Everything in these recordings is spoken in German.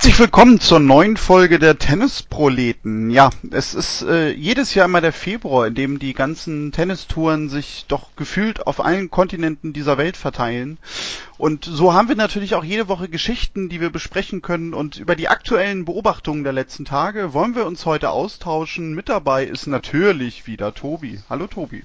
Herzlich willkommen zur neuen Folge der Tennisproleten. Ja, es ist äh, jedes Jahr immer der Februar, in dem die ganzen Tennistouren sich doch gefühlt auf allen Kontinenten dieser Welt verteilen. Und so haben wir natürlich auch jede Woche Geschichten, die wir besprechen können. Und über die aktuellen Beobachtungen der letzten Tage wollen wir uns heute austauschen. Mit dabei ist natürlich wieder Tobi. Hallo Tobi.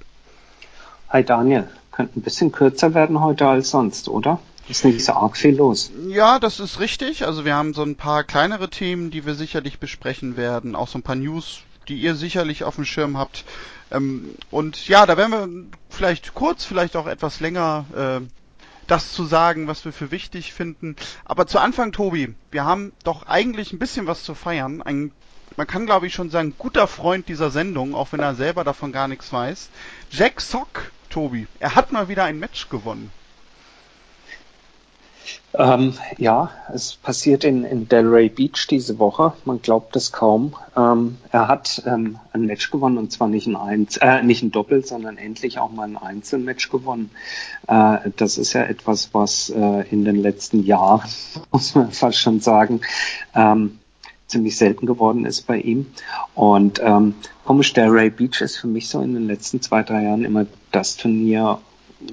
Hi Daniel. Könnte ein bisschen kürzer werden heute als sonst, oder? Ist nicht so arg viel los. Ja, das ist richtig. Also wir haben so ein paar kleinere Themen, die wir sicherlich besprechen werden. Auch so ein paar News, die ihr sicherlich auf dem Schirm habt. Ähm, und ja, da werden wir vielleicht kurz, vielleicht auch etwas länger äh, das zu sagen, was wir für wichtig finden. Aber zu Anfang, Tobi, wir haben doch eigentlich ein bisschen was zu feiern. Ein, man kann, glaube ich, schon sagen, guter Freund dieser Sendung, auch wenn er selber davon gar nichts weiß. Jack Sock, Tobi, er hat mal wieder ein Match gewonnen. Ähm, ja, es passiert in, in Delray Beach diese Woche. Man glaubt es kaum. Ähm, er hat ähm, ein Match gewonnen und zwar nicht ein, Einz äh, nicht ein Doppel, sondern endlich auch mal ein Einzelmatch gewonnen. Äh, das ist ja etwas, was äh, in den letzten Jahren, muss man fast schon sagen, ähm, ziemlich selten geworden ist bei ihm. Und ähm, komisch, Delray Beach ist für mich so in den letzten zwei, drei Jahren immer das Turnier,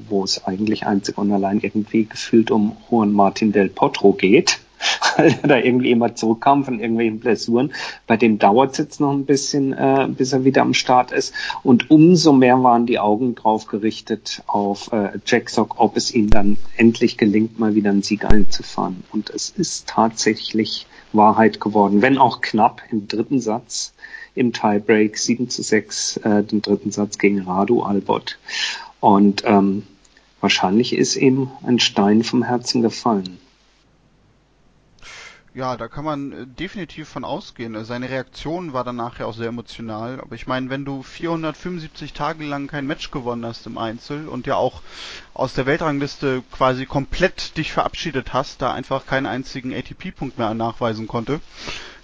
wo es eigentlich einzig und allein irgendwie gefühlt um Juan Martin del Potro geht, weil er da irgendwie immer zurückkam von irgendwelchen Blessuren. Bei dem dauert es jetzt noch ein bisschen, äh, bis er wieder am Start ist. Und umso mehr waren die Augen drauf gerichtet auf äh, Jack Sock, ob es ihm dann endlich gelingt, mal wieder einen Sieg einzufahren. Und es ist tatsächlich Wahrheit geworden, wenn auch knapp im dritten Satz im Tiebreak 7 zu 6 äh, den dritten Satz gegen Radu Albot. Und ähm, wahrscheinlich ist ihm ein Stein vom Herzen gefallen. Ja, da kann man äh, definitiv von ausgehen. Seine Reaktion war danach ja auch sehr emotional. Aber ich meine, wenn du 475 Tage lang kein Match gewonnen hast im Einzel und ja auch aus der Weltrangliste quasi komplett dich verabschiedet hast, da einfach keinen einzigen ATP-Punkt mehr nachweisen konnte,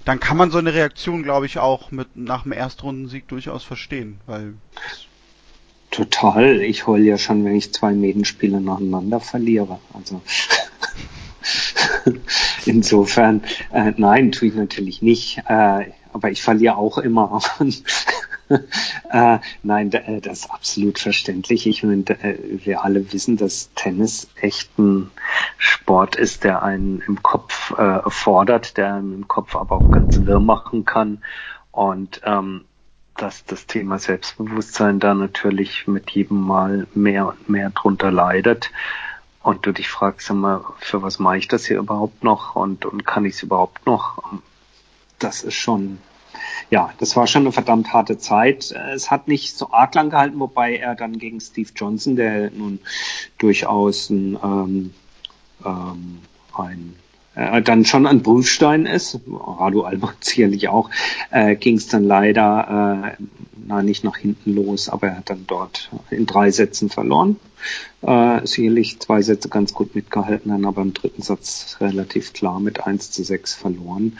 dann kann man so eine Reaktion, glaube ich, auch mit nach dem Erstrundensieg durchaus verstehen, weil Total. Ich heule ja schon, wenn ich zwei Medenspiele nacheinander verliere. Also insofern, äh, nein, tue ich natürlich nicht. Äh, aber ich verliere auch immer. äh, nein, äh, das ist absolut verständlich. Ich meine, äh, wir alle wissen, dass Tennis echt ein Sport ist, der einen im Kopf äh, fordert, der einen im Kopf aber auch ganz wirr machen kann. Und ähm, dass das Thema Selbstbewusstsein da natürlich mit jedem Mal mehr und mehr drunter leidet. Und du dich fragst mal, für was mache ich das hier überhaupt noch und, und kann ich es überhaupt noch? Das ist schon, ja, das war schon eine verdammt harte Zeit. Es hat nicht so arg lang gehalten, wobei er dann gegen Steve Johnson, der nun durchaus ein, ähm, ähm, ein äh, dann schon ein Prüfstein ist, Radu Albert sicherlich auch, äh, ging es dann leider äh, na, nicht nach hinten los, aber er hat dann dort in drei Sätzen verloren. Äh, sicherlich zwei Sätze ganz gut mitgehalten, dann aber im dritten Satz relativ klar mit 1 zu 6 verloren.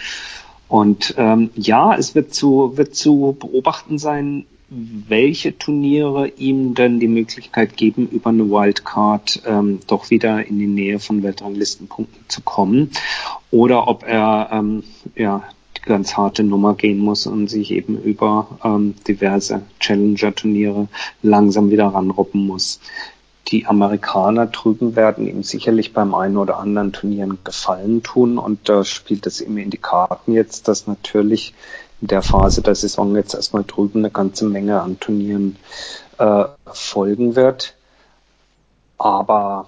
Und ähm, ja, es wird zu, wird zu beobachten sein, welche Turniere ihm denn die Möglichkeit geben, über eine Wildcard ähm, doch wieder in die Nähe von Weltranglistenpunkten zu kommen. Oder ob er ähm, ja, die ganz harte Nummer gehen muss und sich eben über ähm, diverse Challenger-Turniere langsam wieder ranroppen muss. Die Amerikaner drüben werden ihm sicherlich beim einen oder anderen Turnieren Gefallen tun und da spielt es ihm in die Karten jetzt, dass natürlich der Phase der Saison jetzt erstmal drüben eine ganze Menge an Turnieren äh, folgen wird. Aber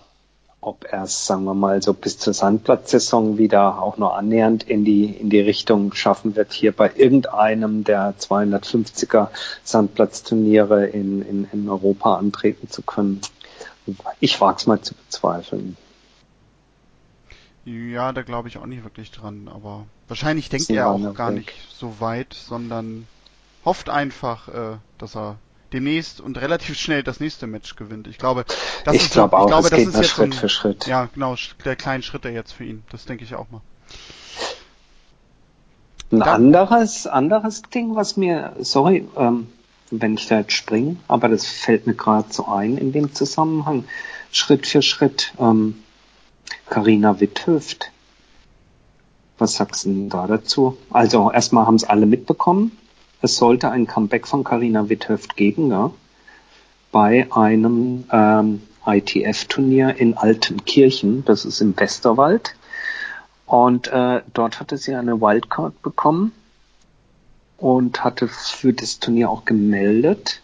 ob er es, sagen wir mal, so bis zur Sandplatzsaison wieder auch nur annähernd in die, in die Richtung schaffen wird, hier bei irgendeinem der 250er Sandplatzturniere in, in, in Europa antreten zu können. Ich wage es mal zu bezweifeln. Ja, da glaube ich auch nicht wirklich dran, aber wahrscheinlich denkt er auch gar nicht so weit, sondern hofft einfach, äh, dass er demnächst und relativ schnell das nächste Match gewinnt. Ich glaube, das ich ist glaube so, ich glaube, das ist jetzt Schritt ein, für Schritt. Ja, genau, der kleine Schritt der jetzt für ihn. Das denke ich auch mal. Ein da, anderes, anderes Ding, was mir, sorry, ähm, wenn ich da jetzt springe, aber das fällt mir gerade so ein in dem Zusammenhang. Schritt für Schritt. Ähm, Carina Witthöft. Was sagst du da dazu? Also erstmal haben es alle mitbekommen. Es sollte ein Comeback von Carina Witthöft geben, ja, bei einem ähm, ITF-Turnier in Altenkirchen, das ist im Westerwald. Und äh, dort hatte sie eine Wildcard bekommen und hatte für das Turnier auch gemeldet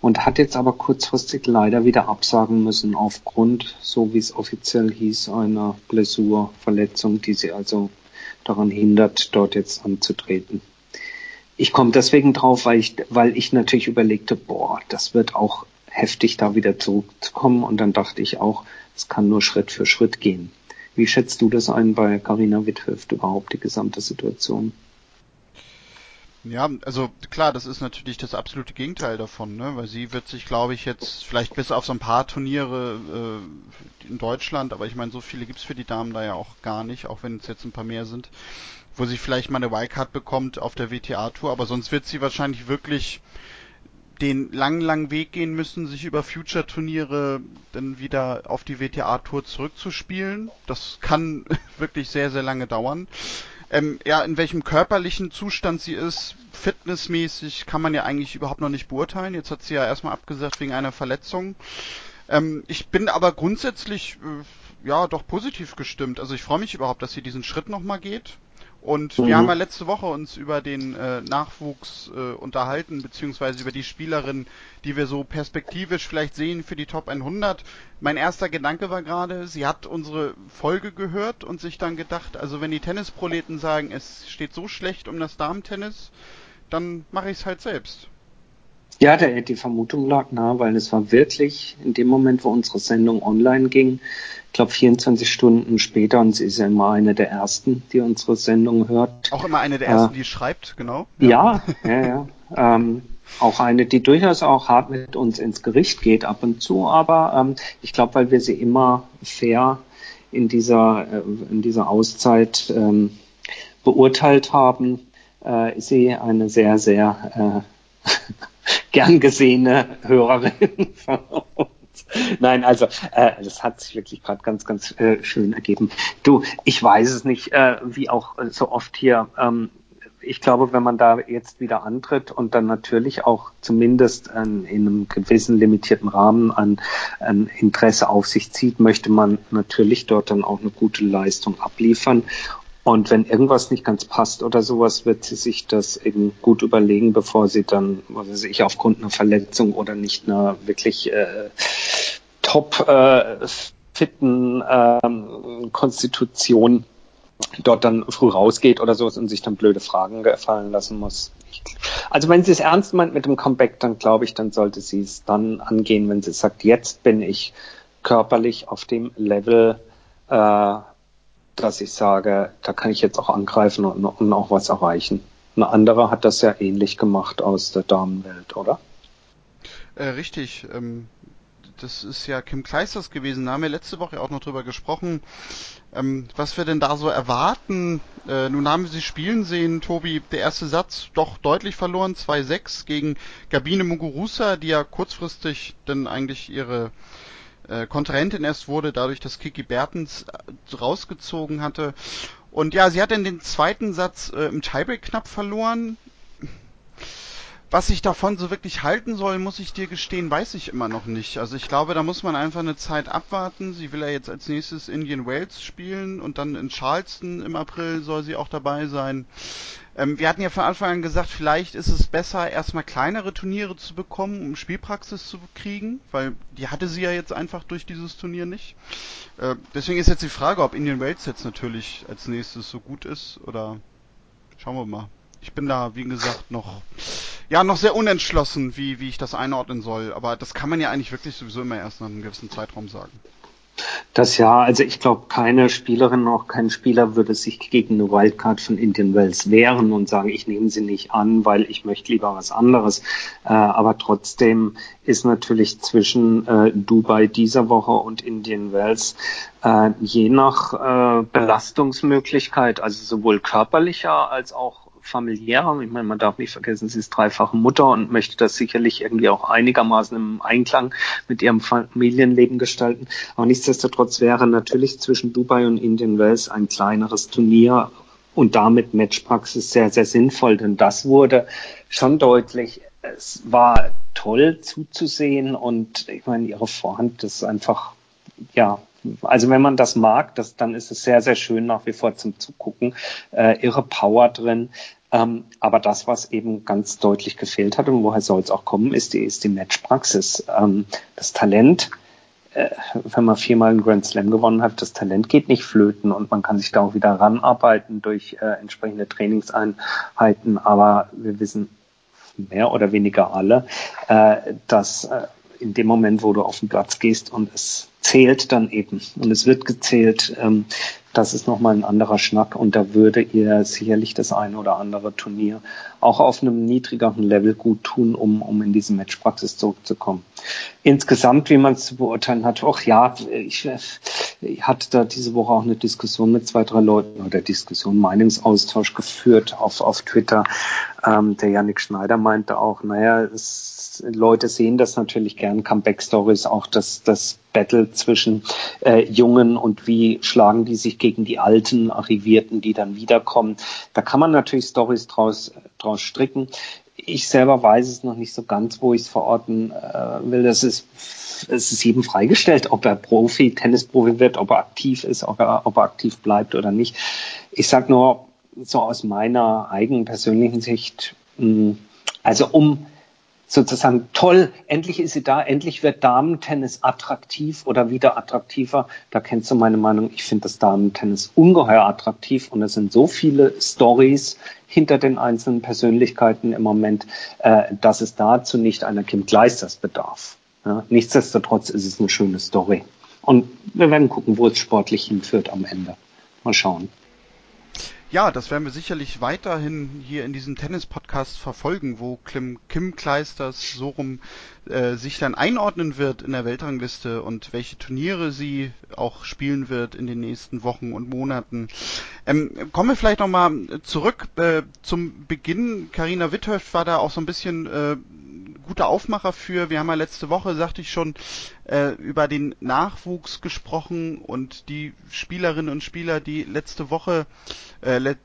und hat jetzt aber kurzfristig leider wieder absagen müssen aufgrund, so wie es offiziell hieß, einer Blessurverletzung, die sie also daran hindert, dort jetzt anzutreten. Ich komme deswegen drauf, weil ich, weil ich natürlich überlegte, boah, das wird auch heftig, da wieder zurückzukommen. Und dann dachte ich auch, es kann nur Schritt für Schritt gehen. Wie schätzt du das ein bei Carina Witthöft überhaupt, die gesamte Situation? Ja, also klar, das ist natürlich das absolute Gegenteil davon, ne? weil sie wird sich, glaube ich, jetzt vielleicht bis auf so ein paar Turniere äh, in Deutschland, aber ich meine, so viele gibt's für die Damen da ja auch gar nicht, auch wenn es jetzt ein paar mehr sind, wo sie vielleicht mal eine Wildcard bekommt auf der WTA-Tour, aber sonst wird sie wahrscheinlich wirklich den langen, langen Weg gehen müssen, sich über Future-Turniere dann wieder auf die WTA-Tour zurückzuspielen. Das kann wirklich sehr, sehr lange dauern. Ähm, ja, in welchem körperlichen Zustand sie ist, fitnessmäßig, kann man ja eigentlich überhaupt noch nicht beurteilen. Jetzt hat sie ja erstmal abgesagt wegen einer Verletzung. Ähm, ich bin aber grundsätzlich, äh, ja, doch positiv gestimmt. Also ich freue mich überhaupt, dass sie diesen Schritt nochmal geht. Und mhm. wir haben ja letzte Woche uns über den äh, Nachwuchs äh, unterhalten, beziehungsweise über die Spielerin, die wir so perspektivisch vielleicht sehen für die Top 100. Mein erster Gedanke war gerade, sie hat unsere Folge gehört und sich dann gedacht, also wenn die Tennisproleten sagen, es steht so schlecht um das Damentennis, dann mache ich es halt selbst. Ja, der, die Vermutung lag nahe, weil es war wirklich in dem Moment, wo unsere Sendung online ging, ich glaube 24 Stunden später, und sie ist ja immer eine der ersten, die unsere Sendung hört. Auch immer eine der ersten, äh, die schreibt, genau. Ja, ja, ja. ja. Ähm, auch eine, die durchaus auch hart mit uns ins Gericht geht ab und zu, aber ähm, ich glaube, weil wir sie immer fair in dieser, äh, in dieser Auszeit ähm, beurteilt haben, äh, ist sie eine sehr, sehr äh, gern gesehene Hörerin von uns. Nein, also äh, das hat sich wirklich gerade ganz, ganz äh, schön ergeben. Du, ich weiß es nicht, äh, wie auch äh, so oft hier. Ähm, ich glaube, wenn man da jetzt wieder antritt und dann natürlich auch zumindest in einem gewissen limitierten Rahmen an, an Interesse auf sich zieht, möchte man natürlich dort dann auch eine gute Leistung abliefern. Und wenn irgendwas nicht ganz passt oder sowas, wird sie sich das eben gut überlegen, bevor sie dann, was weiß ich, aufgrund einer Verletzung oder nicht einer wirklich äh, top äh, fitten äh, Konstitution dort dann früh rausgeht oder sowas und sich dann blöde Fragen gefallen lassen muss. Also wenn sie es ernst meint mit dem Comeback, dann glaube ich, dann sollte sie es dann angehen, wenn sie sagt, jetzt bin ich körperlich auf dem Level, äh, dass ich sage, da kann ich jetzt auch angreifen und, und auch was erreichen. Ein anderer hat das ja ähnlich gemacht aus der Damenwelt, oder? Äh, richtig. Ähm, das ist ja Kim Kleisters gewesen. Da haben wir letzte Woche auch noch drüber gesprochen, ähm, was wir denn da so erwarten. Äh, nun haben wir sie spielen sehen, Tobi. Der erste Satz doch deutlich verloren, 2-6 gegen Gabine Muguruza, die ja kurzfristig dann eigentlich ihre äh, Kontrahentin erst wurde, dadurch, dass Kiki Bertens äh, rausgezogen hatte. Und ja, sie hat in den zweiten Satz äh, im Tiebreak knapp verloren. Was ich davon so wirklich halten soll, muss ich dir gestehen, weiß ich immer noch nicht. Also ich glaube, da muss man einfach eine Zeit abwarten. Sie will ja jetzt als nächstes Indian Wales spielen und dann in Charleston im April soll sie auch dabei sein. Ähm, wir hatten ja von Anfang an gesagt, vielleicht ist es besser, erstmal kleinere Turniere zu bekommen, um Spielpraxis zu kriegen, weil die hatte sie ja jetzt einfach durch dieses Turnier nicht. Äh, deswegen ist jetzt die Frage, ob Indian Wales jetzt natürlich als nächstes so gut ist oder schauen wir mal. Ich bin da, wie gesagt, noch ja noch sehr unentschlossen, wie, wie ich das einordnen soll. Aber das kann man ja eigentlich wirklich sowieso immer erst nach einem gewissen Zeitraum sagen. Das ja, also ich glaube, keine Spielerin, auch kein Spieler würde sich gegen eine Wildcard von Indian Wells wehren und sagen, ich nehme sie nicht an, weil ich möchte lieber was anderes. Äh, aber trotzdem ist natürlich zwischen äh, Dubai dieser Woche und Indian Wells äh, je nach äh, Belastungsmöglichkeit, also sowohl körperlicher als auch familiärer. Ich meine, man darf nicht vergessen, sie ist dreifache Mutter und möchte das sicherlich irgendwie auch einigermaßen im Einklang mit ihrem Familienleben gestalten. Aber nichtsdestotrotz wäre natürlich zwischen Dubai und Indian Wells ein kleineres Turnier und damit Matchpraxis sehr, sehr sinnvoll, denn das wurde schon deutlich. Es war toll zuzusehen und ich meine, ihre Vorhand ist einfach, ja, also wenn man das mag, das, dann ist es sehr, sehr schön nach wie vor zum Zugucken. Äh, irre Power drin. Ähm, aber das, was eben ganz deutlich gefehlt hat und woher soll es auch kommen, ist die, ist die Matchpraxis. Ähm, das Talent, äh, wenn man viermal einen Grand Slam gewonnen hat, das Talent geht nicht flöten und man kann sich da auch wieder ranarbeiten durch äh, entsprechende Trainingseinheiten. Aber wir wissen mehr oder weniger alle, äh, dass äh, in dem Moment, wo du auf den Platz gehst und es zählt dann eben und es wird gezählt, ähm, das ist nochmal ein anderer Schnack und da würde ihr sicherlich das eine oder andere Turnier auch auf einem niedrigeren Level gut tun, um, um in diese Matchpraxis zurückzukommen. Insgesamt, wie man es zu beurteilen hat, auch ja, ich, ich hatte da diese Woche auch eine Diskussion mit zwei, drei Leuten oder Diskussion, Meinungsaustausch geführt auf, auf Twitter. Ähm, der Yannick Schneider meinte auch, naja, es Leute sehen das natürlich gern, Comeback-Stories, auch das, das Battle zwischen äh, Jungen und wie schlagen die sich gegen die alten Arrivierten, die dann wiederkommen. Da kann man natürlich Stories draus, draus stricken. Ich selber weiß es noch nicht so ganz, wo ich es verorten äh, will. Das ist, es ist jedem freigestellt, ob er Profi, Tennisprofi wird, ob er aktiv ist, ob er, ob er aktiv bleibt oder nicht. Ich sag nur so aus meiner eigenen persönlichen Sicht, mh, hm, also um sozusagen toll, endlich ist sie da, endlich wird Damentennis attraktiv oder wieder attraktiver. Da kennst du meine Meinung, ich finde das Damentennis ungeheuer attraktiv und es sind so viele Stories hinter den einzelnen Persönlichkeiten im Moment, äh, dass es dazu nicht einer Kim Kleisters bedarf. Ja, nichtsdestotrotz ist es eine schöne Story. Und wir werden gucken, wo es sportlich hinführt am Ende. Mal schauen. Ja, das werden wir sicherlich weiterhin hier in diesem Tennis-Podcast verfolgen, wo Kim, Kim Kleisters so rum äh, sich dann einordnen wird in der Weltrangliste und welche Turniere sie auch spielen wird in den nächsten Wochen und Monaten. Ähm, kommen wir vielleicht nochmal zurück äh, zum Beginn. Karina Witthöft war da auch so ein bisschen äh, guter Aufmacher für. Wir haben ja letzte Woche, sagte ich schon, äh, über den Nachwuchs gesprochen und die Spielerinnen und Spieler, die letzte Woche, äh, let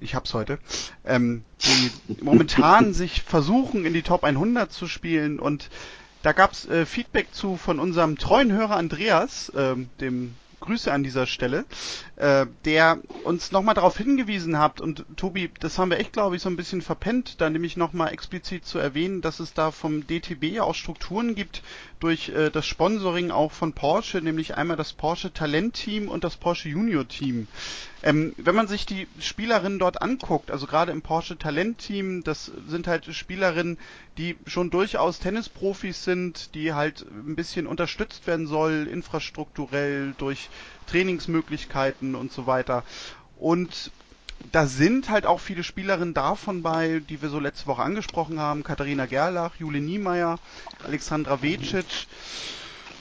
ich hab's heute, ähm, die momentan sich versuchen, in die Top 100 zu spielen und da gab's äh, Feedback zu von unserem treuen Hörer Andreas, äh, dem Grüße an dieser Stelle, äh, der uns nochmal darauf hingewiesen hat und Tobi, das haben wir echt, glaube ich, so ein bisschen verpennt, da nämlich nochmal explizit zu erwähnen, dass es da vom DTB auch Strukturen gibt durch äh, das Sponsoring auch von Porsche, nämlich einmal das Porsche Talent Team und das Porsche Junior Team. Ähm, wenn man sich die Spielerinnen dort anguckt, also gerade im Porsche Talent Team, das sind halt Spielerinnen, die schon durchaus Tennisprofis sind, die halt ein bisschen unterstützt werden soll, infrastrukturell durch Trainingsmöglichkeiten und so weiter. Und da sind halt auch viele Spielerinnen davon bei, die wir so letzte Woche angesprochen haben. Katharina Gerlach, Jule Niemeyer, Alexandra Vecic.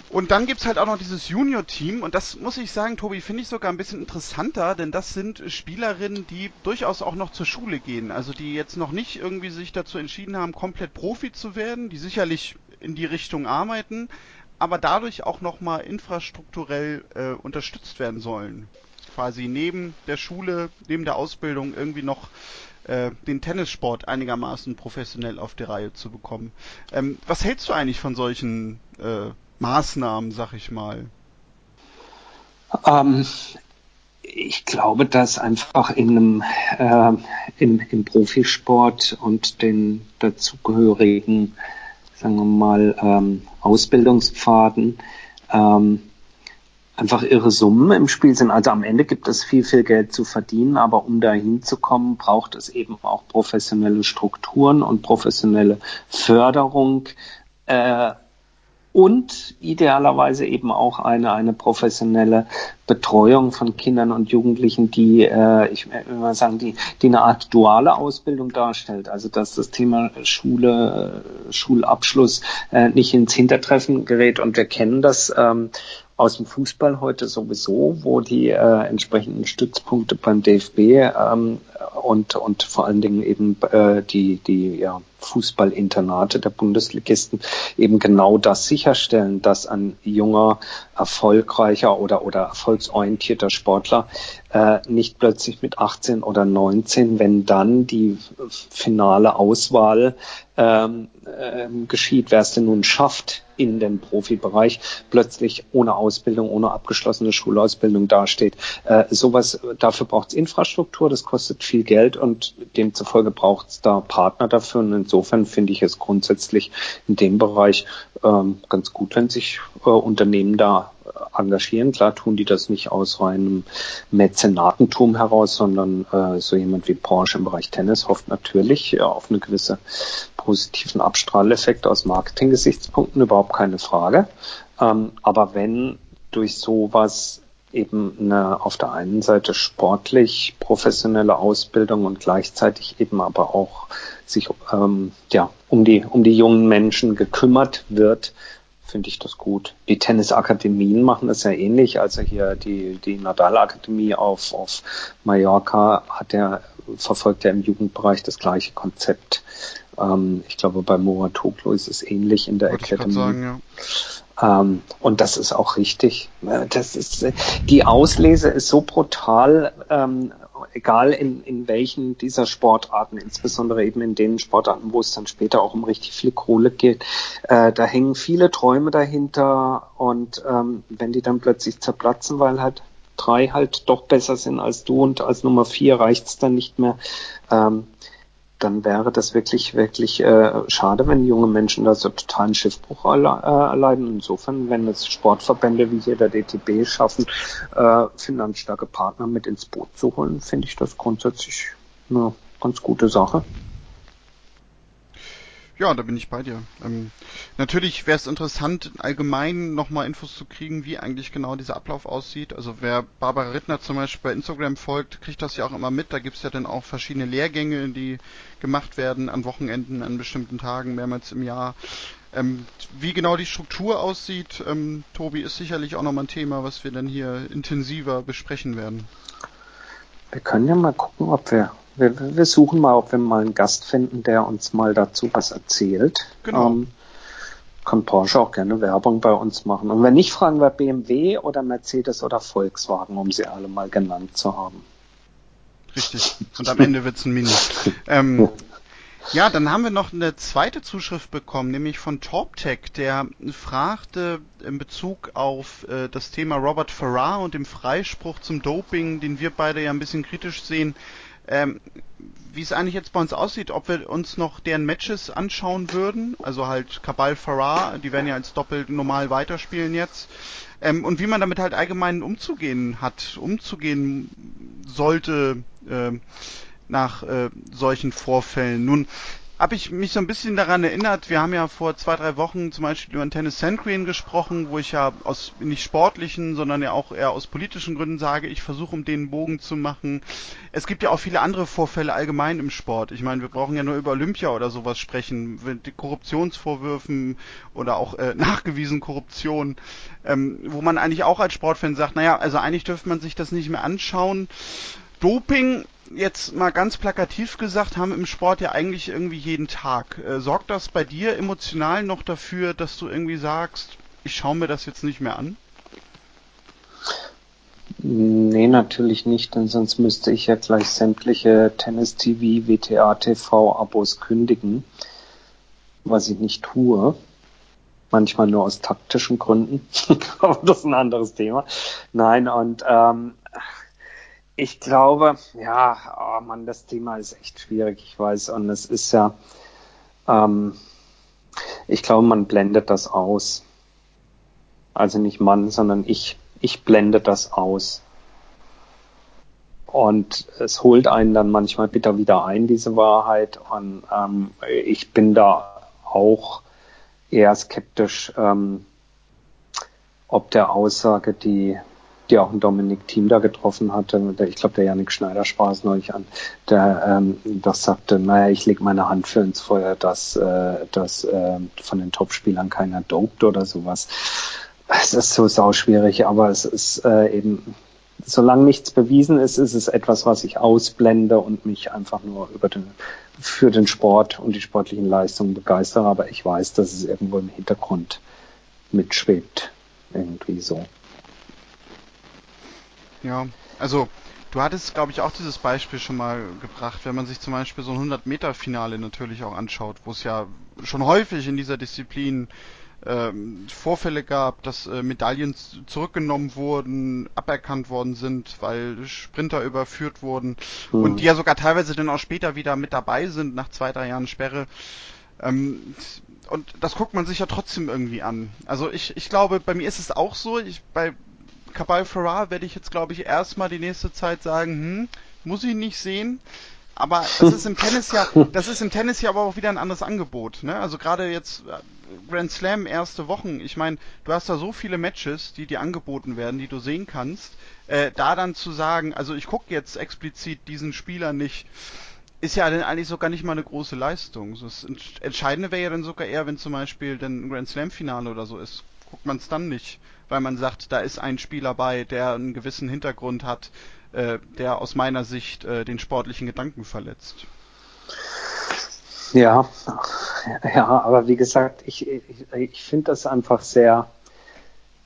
Und dann gibt's halt auch noch dieses Junior-Team und das muss ich sagen, Tobi, finde ich sogar ein bisschen interessanter, denn das sind Spielerinnen, die durchaus auch noch zur Schule gehen. Also die jetzt noch nicht irgendwie sich dazu entschieden haben, komplett Profi zu werden, die sicherlich in die Richtung arbeiten, aber dadurch auch nochmal infrastrukturell äh, unterstützt werden sollen. Quasi neben der Schule, neben der Ausbildung irgendwie noch äh, den Tennissport einigermaßen professionell auf die Reihe zu bekommen. Ähm, was hältst du eigentlich von solchen äh, Maßnahmen, sag ich mal? Ähm, ich glaube, dass einfach in einem, äh, im, im Profisport und den dazugehörigen, sagen wir mal, ähm, Ausbildungspfaden ähm, einfach irre Summen im Spiel sind. Also am Ende gibt es viel, viel Geld zu verdienen, aber um da hinzukommen, braucht es eben auch professionelle Strukturen und professionelle Förderung. Äh, und idealerweise eben auch eine, eine professionelle Betreuung von Kindern und Jugendlichen, die, äh, ich will mal sagen, die, die eine Art duale Ausbildung darstellt. Also dass das Thema Schule, Schulabschluss äh, nicht ins Hintertreffen gerät. Und wir kennen das ähm, aus dem Fußball heute sowieso, wo die äh, entsprechenden Stützpunkte beim DFB ähm, und, und vor allen Dingen eben äh, die, die ja, Fußballinternate der Bundesligisten eben genau das sicherstellen, dass ein junger, erfolgreicher oder, oder erfolgsorientierter Sportler äh, nicht plötzlich mit 18 oder 19, wenn dann die finale Auswahl ähm, ähm, geschieht, wer es denn nun schafft in den Profibereich, plötzlich ohne Ausbildung, ohne abgeschlossene Schulausbildung dasteht. Äh, sowas, dafür braucht es Infrastruktur, das kostet viel Geld und demzufolge braucht es da Partner dafür. Und insofern finde ich es grundsätzlich in dem Bereich ähm, ganz gut, wenn sich äh, Unternehmen da engagieren. Klar tun die das nicht aus reinem Mäzenatentum heraus, sondern äh, so jemand wie Porsche im Bereich Tennis hofft natürlich ja, auf eine gewisse positiven Abstrahleffekt aus Marketing-Gesichtspunkten, überhaupt keine Frage. Ähm, aber wenn durch sowas eben eine auf der einen Seite sportlich professionelle Ausbildung und gleichzeitig eben aber auch sich ähm, ja um die um die jungen Menschen gekümmert wird, finde ich das gut. Die Tennisakademien machen das ja ähnlich. Also hier die, die Nadal-Akademie auf, auf Mallorca hat ja, verfolgt ja im Jugendbereich das gleiche Konzept. Ähm, ich glaube, bei Moratoglu ist es ähnlich in der Wollte Academy. Sagen, ja. ähm, und das ist auch richtig. Das ist, die Auslese ist so brutal. Ähm, egal in, in welchen dieser Sportarten, insbesondere eben in den Sportarten, wo es dann später auch um richtig viel Kohle geht, äh, da hängen viele Träume dahinter und ähm, wenn die dann plötzlich zerplatzen, weil halt drei halt doch besser sind als du und als Nummer vier reicht's dann nicht mehr, ähm, dann wäre das wirklich, wirklich äh, schade, wenn junge Menschen da so totalen Schiffbruch äh, erleiden. Insofern, wenn es Sportverbände wie hier der DTB schaffen, äh, finanzstarke Partner mit ins Boot zu holen, finde ich das grundsätzlich eine ganz gute Sache. Ja, da bin ich bei dir. Ähm, natürlich wäre es interessant, allgemein nochmal Infos zu kriegen, wie eigentlich genau dieser Ablauf aussieht. Also wer Barbara Rittner zum Beispiel bei Instagram folgt, kriegt das ja auch immer mit. Da gibt's ja dann auch verschiedene Lehrgänge, die gemacht werden an Wochenenden, an bestimmten Tagen, mehrmals im Jahr. Ähm, wie genau die Struktur aussieht, ähm, Tobi, ist sicherlich auch nochmal ein Thema, was wir dann hier intensiver besprechen werden. Wir können ja mal gucken, ob wir wir, wir, suchen mal, ob wir mal einen Gast finden, der uns mal dazu was erzählt. Genau. Ähm, kann Porsche auch gerne Werbung bei uns machen. Und wenn nicht, fragen wir BMW oder Mercedes oder Volkswagen, um sie alle mal genannt zu haben. Richtig. Und am Ende wird's ein Mini. ähm, ja, dann haben wir noch eine zweite Zuschrift bekommen, nämlich von TorpTech, der fragte in Bezug auf äh, das Thema Robert Farrar und dem Freispruch zum Doping, den wir beide ja ein bisschen kritisch sehen, ähm, wie es eigentlich jetzt bei uns aussieht, ob wir uns noch deren Matches anschauen würden, also halt Kabal Farah, die werden ja als Doppel normal weiterspielen jetzt, ähm, und wie man damit halt allgemein umzugehen hat, umzugehen sollte äh, nach äh, solchen Vorfällen. Nun habe ich mich so ein bisschen daran erinnert, wir haben ja vor zwei, drei Wochen zum Beispiel über Tennis Sandgreen gesprochen, wo ich ja aus nicht sportlichen, sondern ja auch eher aus politischen Gründen sage, ich versuche um den Bogen zu machen. Es gibt ja auch viele andere Vorfälle allgemein im Sport. Ich meine, wir brauchen ja nur über Olympia oder sowas sprechen, mit Korruptionsvorwürfen oder auch äh, nachgewiesen Korruption, ähm, wo man eigentlich auch als Sportfan sagt, naja, also eigentlich dürfte man sich das nicht mehr anschauen. Doping jetzt mal ganz plakativ gesagt, haben im Sport ja eigentlich irgendwie jeden Tag. Äh, sorgt das bei dir emotional noch dafür, dass du irgendwie sagst, ich schaue mir das jetzt nicht mehr an? Nee, natürlich nicht, denn sonst müsste ich ja gleich sämtliche Tennis-TV, WTA-TV-Abos kündigen, was ich nicht tue. Manchmal nur aus taktischen Gründen. Aber das ist ein anderes Thema. Nein, und ähm, ich glaube, ja, oh Mann, das Thema ist echt schwierig, ich weiß. Und es ist ja, ähm, ich glaube, man blendet das aus. Also nicht Mann, sondern ich, ich blende das aus. Und es holt einen dann manchmal bitter wieder ein, diese Wahrheit. Und ähm, ich bin da auch eher skeptisch, ähm, ob der Aussage, die die auch ein Dominik Thiem da getroffen hatte. Ich glaube, der Janik Schneider sprach es neulich an, der ähm, das sagte, naja, ich lege meine Hand für ins Feuer, dass, äh, dass äh, von den Topspielern keiner dopt oder sowas. Es ist so sauschwierig, aber es ist äh, eben, solange nichts bewiesen ist, ist es etwas, was ich ausblende und mich einfach nur über den, für den Sport und die sportlichen Leistungen begeistere. Aber ich weiß, dass es irgendwo im Hintergrund mitschwebt. Irgendwie so. Ja, also Du hattest, glaube ich, auch dieses Beispiel schon mal gebracht, wenn man sich zum Beispiel so ein 100-Meter-Finale natürlich auch anschaut, wo es ja schon häufig in dieser Disziplin ähm, Vorfälle gab, dass äh, Medaillen zurückgenommen wurden, aberkannt worden sind, weil Sprinter überführt wurden mhm. und die ja sogar teilweise dann auch später wieder mit dabei sind nach zwei, drei Jahren Sperre. Ähm, und das guckt man sich ja trotzdem irgendwie an. Also ich, ich glaube, bei mir ist es auch so, ich, bei Kabal Farah werde ich jetzt, glaube ich, erstmal die nächste Zeit sagen, hm, muss ich nicht sehen. Aber das ist im Tennis ja, das ist im Tennis ja aber auch wieder ein anderes Angebot. Ne? Also gerade jetzt äh, Grand Slam erste Wochen. Ich meine, du hast da so viele Matches, die dir angeboten werden, die du sehen kannst. Äh, da dann zu sagen, also ich gucke jetzt explizit diesen Spieler nicht, ist ja dann eigentlich sogar nicht mal eine große Leistung. Das Entscheidende wäre ja dann sogar eher, wenn zum Beispiel dann ein Grand Slam Finale oder so ist, guckt man es dann nicht, weil man sagt, da ist ein Spieler bei, der einen gewissen Hintergrund hat, äh, der aus meiner Sicht äh, den sportlichen Gedanken verletzt. Ja, ja, aber wie gesagt, ich, ich, ich finde das einfach sehr,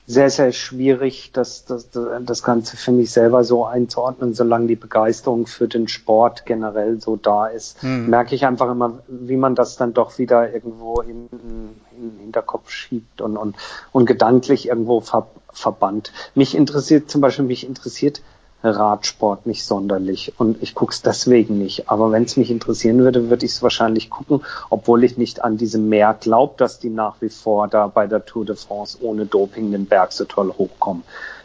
sehr, sehr schwierig, das, das, das Ganze für mich selber so einzuordnen, solange die Begeisterung für den Sport generell so da ist. Mhm. Merke ich einfach immer, wie man das dann doch wieder irgendwo in, in den Hinterkopf schiebt und, und, und gedanklich irgendwo ver, verbannt. Mich interessiert zum Beispiel, mich interessiert Radsport nicht sonderlich und ich gucke es deswegen nicht. Aber wenn es mich interessieren würde, würde ich es wahrscheinlich gucken, obwohl ich nicht an diese Mehr glaube, dass die nach wie vor da bei der Tour de France ohne Doping den Berg so toll hochkommen.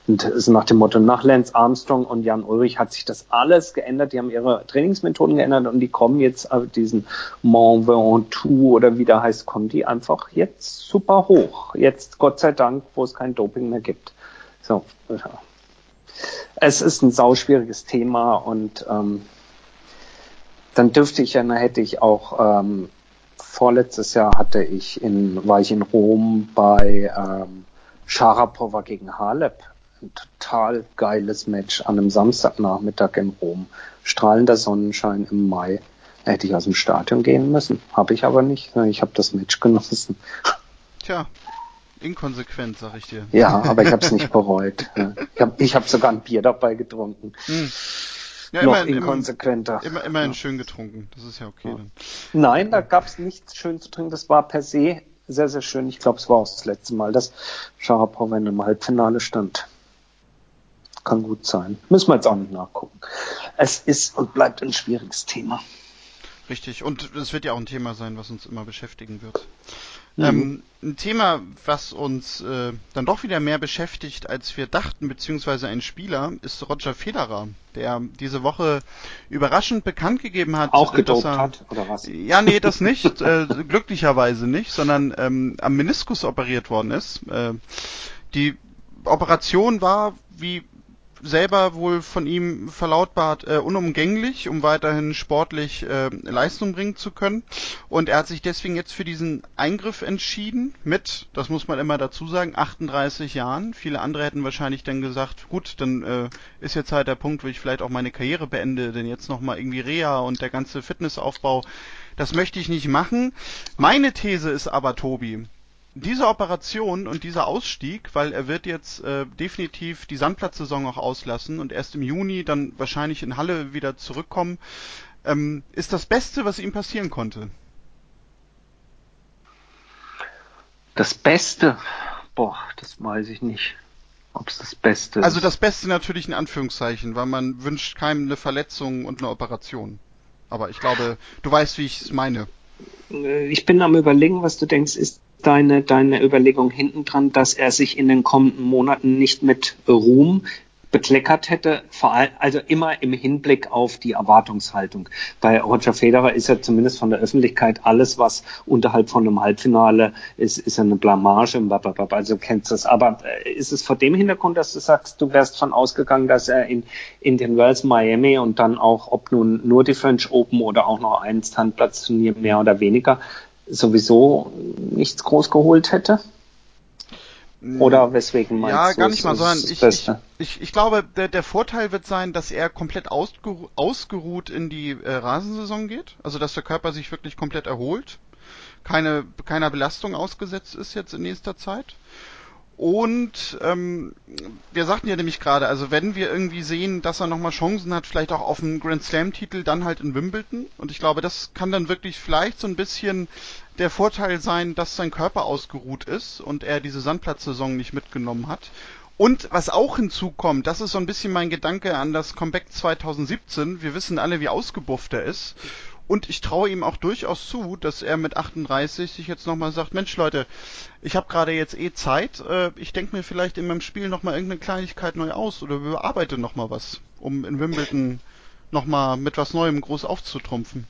Und ist nach dem Motto, nach Lance Armstrong und Jan Ulrich hat sich das alles geändert. Die haben ihre Trainingsmethoden geändert und die kommen jetzt auf diesen Mont Ventoux oder wie der heißt, kommen die einfach jetzt super hoch. Jetzt Gott sei Dank, wo es kein Doping mehr gibt. So, es ist ein sauschwieriges Thema und ähm, dann dürfte ich ja, dann hätte ich auch ähm, vorletztes Jahr hatte ich in, war ich in Rom bei ähm, Sharapova gegen Halep. Ein total geiles Match an einem Samstagnachmittag in Rom. Strahlender Sonnenschein im Mai. Hätte ich aus dem Stadion gehen müssen. Habe ich aber nicht. Ich habe das Match genossen. Tja, Inkonsequent, sag ich dir. Ja, aber ich habe es nicht bereut. Ich habe ich hab sogar ein Bier dabei getrunken. Hm. Ja, Noch immerhin, inkonsequenter. Immer, immerhin ja. schön getrunken. Das ist ja okay. Ja. Dann. Nein, da gab es nichts schön zu trinken. Das war per se sehr, sehr schön. Ich glaube, es war auch das letzte Mal, dass Sharapova in einem Halbfinale stand. Kann gut sein. Müssen wir jetzt auch nicht nachgucken. Es ist und bleibt ein schwieriges Thema. Richtig. Und es wird ja auch ein Thema sein, was uns immer beschäftigen wird. Mhm. Ähm, ein Thema, was uns äh, dann doch wieder mehr beschäftigt, als wir dachten, beziehungsweise ein Spieler, ist Roger Federer, der diese Woche überraschend bekannt gegeben hat, auch gedopt er, hat oder was? Ja, nee, das nicht, äh, glücklicherweise nicht, sondern ähm, am Meniskus operiert worden ist. Äh, die Operation war, wie selber wohl von ihm verlautbart äh, unumgänglich, um weiterhin sportlich äh, Leistung bringen zu können. Und er hat sich deswegen jetzt für diesen Eingriff entschieden mit, das muss man immer dazu sagen, 38 Jahren. Viele andere hätten wahrscheinlich dann gesagt, gut, dann äh, ist jetzt halt der Punkt, wo ich vielleicht auch meine Karriere beende, denn jetzt nochmal irgendwie Reha und der ganze Fitnessaufbau, das möchte ich nicht machen. Meine These ist aber, Tobi, diese Operation und dieser Ausstieg, weil er wird jetzt äh, definitiv die Sandplatzsaison auch auslassen und erst im Juni dann wahrscheinlich in Halle wieder zurückkommen, ähm, ist das Beste, was ihm passieren konnte. Das Beste? Boah, das weiß ich nicht. Ob es das Beste ist. Also das Beste natürlich in Anführungszeichen, weil man wünscht keinem eine Verletzung und eine Operation. Aber ich glaube, du weißt, wie ich es meine. Ich bin am überlegen, was du denkst. Ist deine, deine Überlegung hinten dran, dass er sich in den kommenden Monaten nicht mit Ruhm bekleckert hätte, vor allem, also immer im Hinblick auf die Erwartungshaltung. Bei Roger Federer ist ja zumindest von der Öffentlichkeit alles, was unterhalb von einem Halbfinale ist, ist eine Blamage, also kennst du es. Aber äh, ist es vor dem Hintergrund, dass du sagst, du wärst von ausgegangen, dass er in, in den Wells Miami und dann auch, ob nun nur die French Open oder auch noch ein Standplatzturnier mehr oder weniger, sowieso nichts groß geholt hätte? Oder weswegen meinst ja, du? Ja, gar nicht mal, sondern ich, ich, ich, ich glaube, der, der Vorteil wird sein, dass er komplett ausgeruht, ausgeruht in die äh, Rasensaison geht. Also, dass der Körper sich wirklich komplett erholt. Keine, keiner Belastung ausgesetzt ist jetzt in nächster Zeit. Und ähm, wir sagten ja nämlich gerade, also wenn wir irgendwie sehen, dass er nochmal Chancen hat, vielleicht auch auf einen Grand Slam-Titel, dann halt in Wimbledon. Und ich glaube, das kann dann wirklich vielleicht so ein bisschen der Vorteil sein, dass sein Körper ausgeruht ist und er diese Sandplatzsaison nicht mitgenommen hat. Und was auch hinzukommt, das ist so ein bisschen mein Gedanke an das Comeback 2017. Wir wissen alle, wie ausgebufft er ist. Und ich traue ihm auch durchaus zu, dass er mit 38 sich jetzt nochmal sagt, Mensch Leute, ich habe gerade jetzt eh Zeit, äh, ich denke mir vielleicht in meinem Spiel nochmal irgendeine Kleinigkeit neu aus oder überarbeite nochmal was, um in Wimbledon nochmal mit was Neuem groß aufzutrumpfen.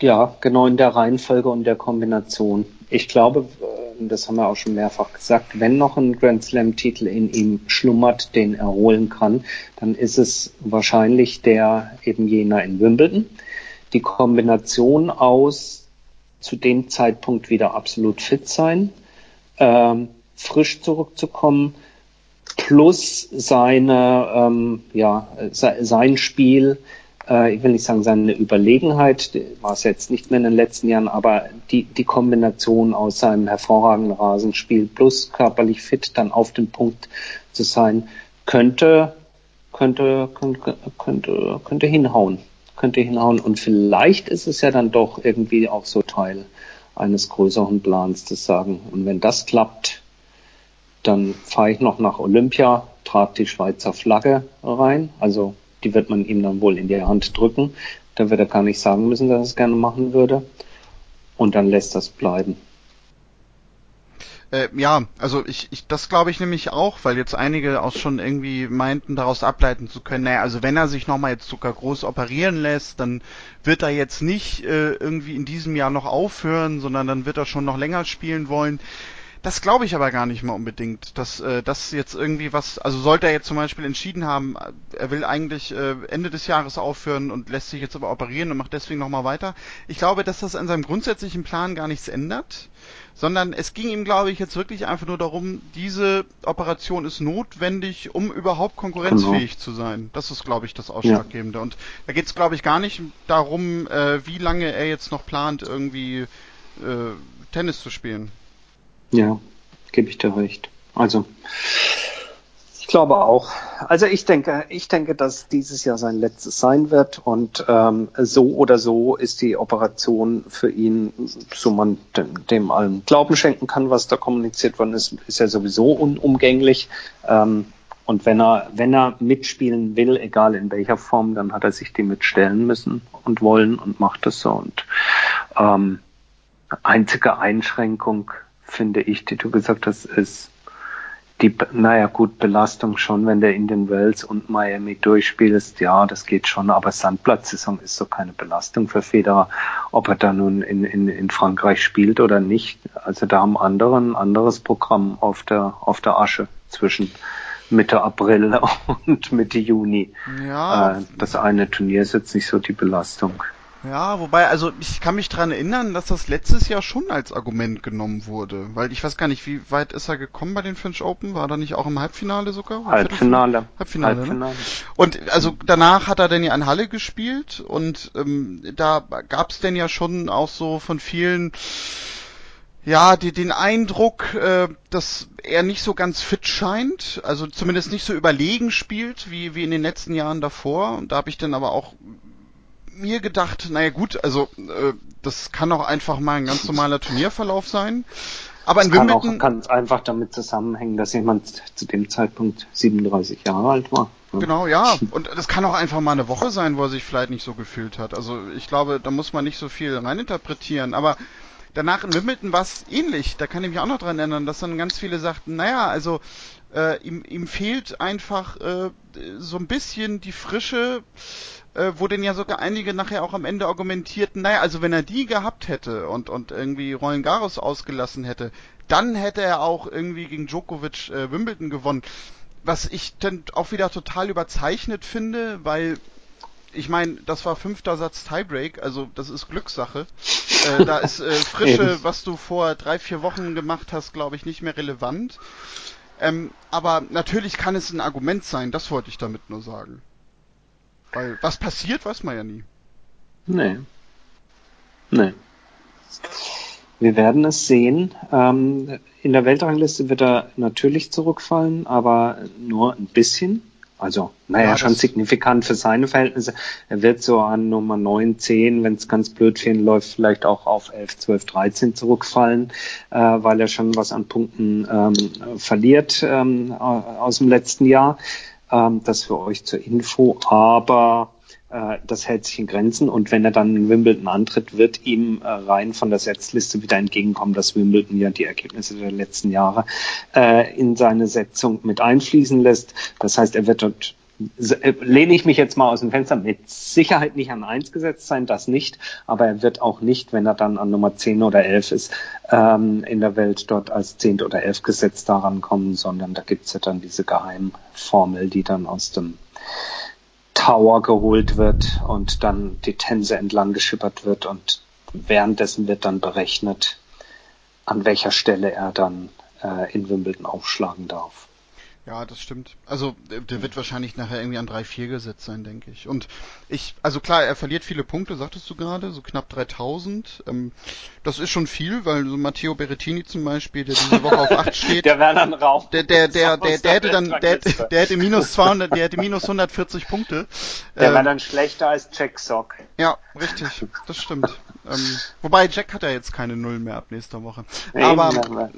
Ja, genau in der Reihenfolge und der Kombination. Ich glaube, äh, das haben wir auch schon mehrfach gesagt, wenn noch ein Grand Slam-Titel in ihm schlummert, den er holen kann, dann ist es wahrscheinlich der eben jener in Wimbledon. Die Kombination aus zu dem Zeitpunkt wieder absolut fit sein, ähm, frisch zurückzukommen, plus seine, ähm, ja, sein Spiel, äh, ich will nicht sagen seine Überlegenheit, war es jetzt nicht mehr in den letzten Jahren, aber die, die Kombination aus seinem hervorragenden Rasenspiel plus körperlich fit dann auf den Punkt zu sein, könnte, könnte, könnte, könnte, könnte hinhauen. Könnte hinhauen. Und vielleicht ist es ja dann doch irgendwie auch so Teil eines größeren Plans zu sagen. Und wenn das klappt, dann fahre ich noch nach Olympia, trage die Schweizer Flagge rein, also die wird man ihm dann wohl in die Hand drücken. Da wird er gar nicht sagen müssen, dass er es gerne machen würde. Und dann lässt das bleiben. Äh, ja, also ich, ich das glaube ich nämlich auch, weil jetzt einige auch schon irgendwie meinten, daraus ableiten zu können, naja, also wenn er sich nochmal jetzt sogar groß operieren lässt, dann wird er jetzt nicht äh, irgendwie in diesem Jahr noch aufhören, sondern dann wird er schon noch länger spielen wollen. Das glaube ich aber gar nicht mal unbedingt, dass äh, das jetzt irgendwie was, also sollte er jetzt zum Beispiel entschieden haben, er will eigentlich äh, Ende des Jahres aufhören und lässt sich jetzt aber operieren und macht deswegen nochmal weiter. Ich glaube, dass das an seinem grundsätzlichen Plan gar nichts ändert, sondern es ging ihm, glaube ich, jetzt wirklich einfach nur darum, diese Operation ist notwendig, um überhaupt konkurrenzfähig genau. zu sein. Das ist, glaube ich, das Ausschlaggebende. Ja. Und da geht es, glaube ich, gar nicht darum, äh, wie lange er jetzt noch plant, irgendwie äh, Tennis zu spielen. Ja, gebe ich dir recht. Also, ich glaube auch. Also ich denke, ich denke, dass dieses Jahr sein letztes sein wird und ähm, so oder so ist die Operation für ihn, so man dem, dem allen Glauben schenken kann, was da kommuniziert worden ist, ist ja sowieso unumgänglich. Ähm, und wenn er, wenn er mitspielen will, egal in welcher Form, dann hat er sich die mitstellen müssen und wollen und macht das so. Und ähm, einzige Einschränkung finde ich, die du gesagt hast, ist die, naja gut, Belastung schon, wenn der in den Wells und Miami durchspielst, ja, das geht schon, aber Sandplatzsaison ist so keine Belastung für Federer, ob er da nun in, in, in Frankreich spielt oder nicht. Also da haben andere ein anderes Programm auf der, auf der Asche zwischen Mitte April und Mitte Juni. Ja. Äh, das eine Turnier ist jetzt nicht so die Belastung. Ja, wobei, also ich kann mich dran erinnern, dass das letztes Jahr schon als Argument genommen wurde. Weil ich weiß gar nicht, wie weit ist er gekommen bei den French Open? War er nicht auch im Halbfinale sogar? Halbfinale. Halbfinale, Halbfinale. Ne? Und also danach hat er dann ja in Halle gespielt und ähm, da gab's denn ja schon auch so von vielen ja, die, den Eindruck, äh, dass er nicht so ganz fit scheint, also zumindest nicht so überlegen spielt wie, wie in den letzten Jahren davor. Und da habe ich dann aber auch mir gedacht, naja gut, also äh, das kann auch einfach mal ein ganz normaler Turnierverlauf sein. Aber in kann Wimbledon kann es einfach damit zusammenhängen, dass jemand zu dem Zeitpunkt 37 Jahre alt war. Genau, ja. Und das kann auch einfach mal eine Woche sein, wo er sich vielleicht nicht so gefühlt hat. Also ich glaube, da muss man nicht so viel reininterpretieren. Aber danach in Wimbledon war es ähnlich. Da kann ich mich auch noch dran erinnern, dass dann ganz viele sagten, naja, also äh, ihm, ihm fehlt einfach äh, so ein bisschen die Frische äh, wo denn ja sogar einige nachher auch am Ende argumentierten, naja, also wenn er die gehabt hätte und, und irgendwie Roland Garros ausgelassen hätte, dann hätte er auch irgendwie gegen Djokovic äh, Wimbledon gewonnen. Was ich dann auch wieder total überzeichnet finde, weil ich meine, das war fünfter Satz Tiebreak, also das ist Glückssache. äh, da ist äh, Frische, was du vor drei, vier Wochen gemacht hast, glaube ich, nicht mehr relevant. Ähm, aber natürlich kann es ein Argument sein, das wollte ich damit nur sagen. Weil was passiert, weiß man ja nie. Nee. Nee. Wir werden es sehen. Ähm, in der Weltrangliste wird er natürlich zurückfallen, aber nur ein bisschen. Also, naja, ja, schon signifikant für seine Verhältnisse. Er wird so an Nummer 9, 10, wenn es ganz blöd für ihn läuft, vielleicht auch auf 11, 12, 13 zurückfallen, äh, weil er schon was an Punkten ähm, verliert ähm, aus dem letzten Jahr. Ähm, das für euch zur Info. Aber äh, das hält sich in Grenzen und wenn er dann in Wimbledon antritt, wird ihm äh, rein von der Setzliste wieder entgegenkommen, dass Wimbledon ja die Ergebnisse der letzten Jahre äh, in seine Setzung mit einfließen lässt. Das heißt, er wird dort lehne ich mich jetzt mal aus dem Fenster, mit Sicherheit nicht an eins gesetzt sein, das nicht, aber er wird auch nicht, wenn er dann an Nummer 10 oder 11 ist, ähm, in der Welt dort als 10 oder 11 gesetzt daran kommen, sondern da gibt's ja dann diese Geheimformel, die dann aus dem Tower geholt wird und dann die Tänze entlang geschippert wird und währenddessen wird dann berechnet, an welcher Stelle er dann äh, in Wimbledon aufschlagen darf. Ja, das stimmt. Also der wird wahrscheinlich nachher irgendwie an 3-4 gesetzt sein, denke ich. Und ich, also klar, er verliert viele Punkte, sagtest du gerade, so knapp 3000. Ähm, das ist schon viel, weil so Matteo Berrettini zum Beispiel, der diese Woche auf 8 steht. der wäre dann raus. Der, der, der, der, der hätte dann, der, der hätte minus 200, der hätte minus 140 Punkte. Der ähm, wäre dann schlechter als Jack Sock. Ja, richtig. Das stimmt. Ähm, wobei Jack hat ja jetzt keine Null mehr ab nächster Woche. Aber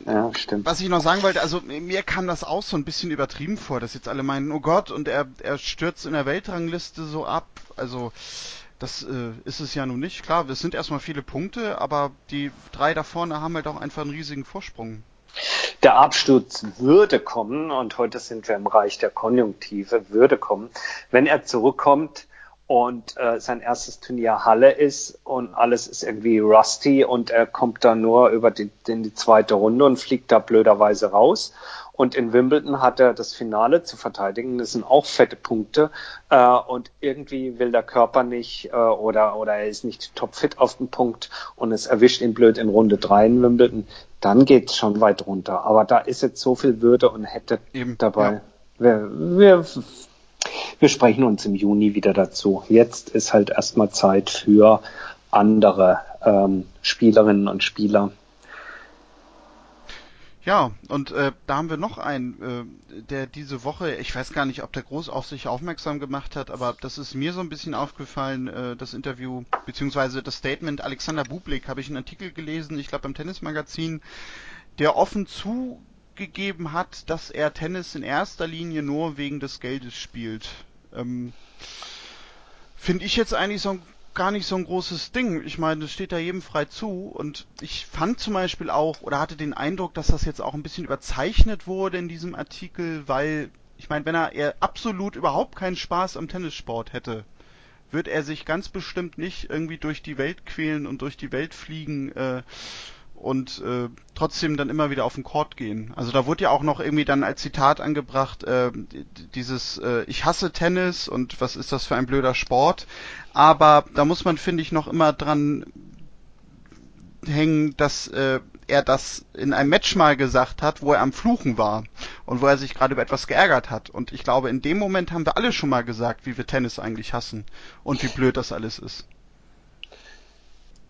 ja, was ich noch sagen wollte, also mir kam das auch so ein bisschen übertrieben vor, dass jetzt alle meinen, oh Gott, und er, er stürzt in der Weltrangliste so ab. Also das äh, ist es ja nun nicht. Klar, es sind erstmal viele Punkte, aber die drei da vorne haben halt auch einfach einen riesigen Vorsprung. Der Absturz würde kommen, und heute sind wir im Reich der Konjunktive, würde kommen, wenn er zurückkommt und äh, sein erstes Turnier Halle ist und alles ist irgendwie rusty und er kommt da nur über die, in die zweite Runde und fliegt da blöderweise raus. Und in Wimbledon hat er das Finale zu verteidigen. Das sind auch fette Punkte. Äh, und irgendwie will der Körper nicht äh, oder, oder er ist nicht topfit auf den Punkt und es erwischt ihn blöd in Runde drei in Wimbledon. Dann geht's schon weit runter. Aber da ist jetzt so viel Würde und hätte Eben, dabei. Ja. Wir, wir wir sprechen uns im Juni wieder dazu. Jetzt ist halt erstmal Zeit für andere ähm, Spielerinnen und Spieler. Ja, und äh, da haben wir noch einen, äh, der diese Woche, ich weiß gar nicht, ob der groß auf sich aufmerksam gemacht hat, aber das ist mir so ein bisschen aufgefallen, äh, das Interview, beziehungsweise das Statement Alexander Bublik, habe ich einen Artikel gelesen, ich glaube beim Tennismagazin, der offen zu gegeben hat, dass er Tennis in erster Linie nur wegen des Geldes spielt. Ähm, Finde ich jetzt eigentlich so gar nicht so ein großes Ding. Ich meine, das steht da jedem frei zu. Und ich fand zum Beispiel auch, oder hatte den Eindruck, dass das jetzt auch ein bisschen überzeichnet wurde in diesem Artikel, weil, ich meine, wenn er, er absolut überhaupt keinen Spaß am Tennissport hätte, wird er sich ganz bestimmt nicht irgendwie durch die Welt quälen und durch die Welt fliegen, äh, und äh, trotzdem dann immer wieder auf den Court gehen. Also da wurde ja auch noch irgendwie dann als Zitat angebracht, äh, dieses äh, Ich hasse Tennis und was ist das für ein blöder Sport. Aber da muss man, finde ich, noch immer dran hängen, dass äh, er das in einem Match mal gesagt hat, wo er am Fluchen war und wo er sich gerade über etwas geärgert hat. Und ich glaube, in dem Moment haben wir alle schon mal gesagt, wie wir Tennis eigentlich hassen und wie blöd das alles ist.